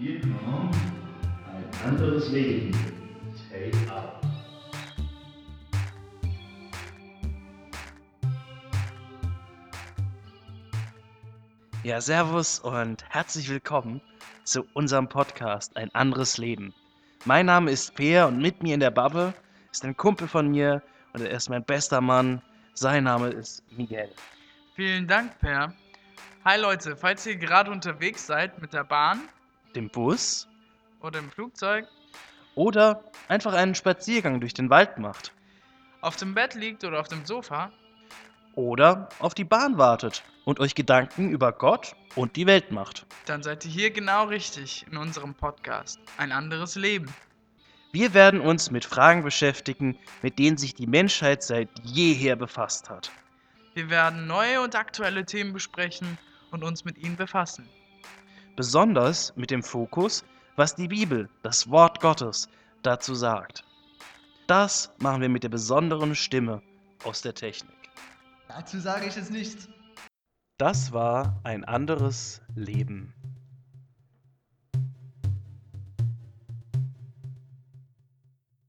Hier kommt ein anderes Leben. Take out. Ja, servus und herzlich willkommen zu unserem Podcast Ein anderes Leben. Mein Name ist Peer und mit mir in der Bubble ist ein Kumpel von mir und er ist mein bester Mann. Sein Name ist Miguel. Vielen Dank, Per. Hi Leute, falls ihr gerade unterwegs seid mit der Bahn Dem Bus oder im Flugzeug, oder einfach einen Spaziergang durch den Wald macht auf dem Bett liegt oder auf dem Sofa, oder auf die Bahn wartet und euch Gedanken über Gott und die Welt macht. dann seid ihr hier genau richtig in unserem Podcast. Ein anderes Leben. Wir werden uns mit Fragen beschäftigen, mit denen sich die Menschheit seit jeher befasst hat. Wir werden neue und aktuelle Themen besprechen und uns mit ihnen befassen. Besonders mit dem Fokus, was die Bibel, das Wort Gottes, dazu sagt. Das machen wir mit der besonderen Stimme aus der Technik. Dazu sage ich jetzt nichts. Das war ein anderes Leben.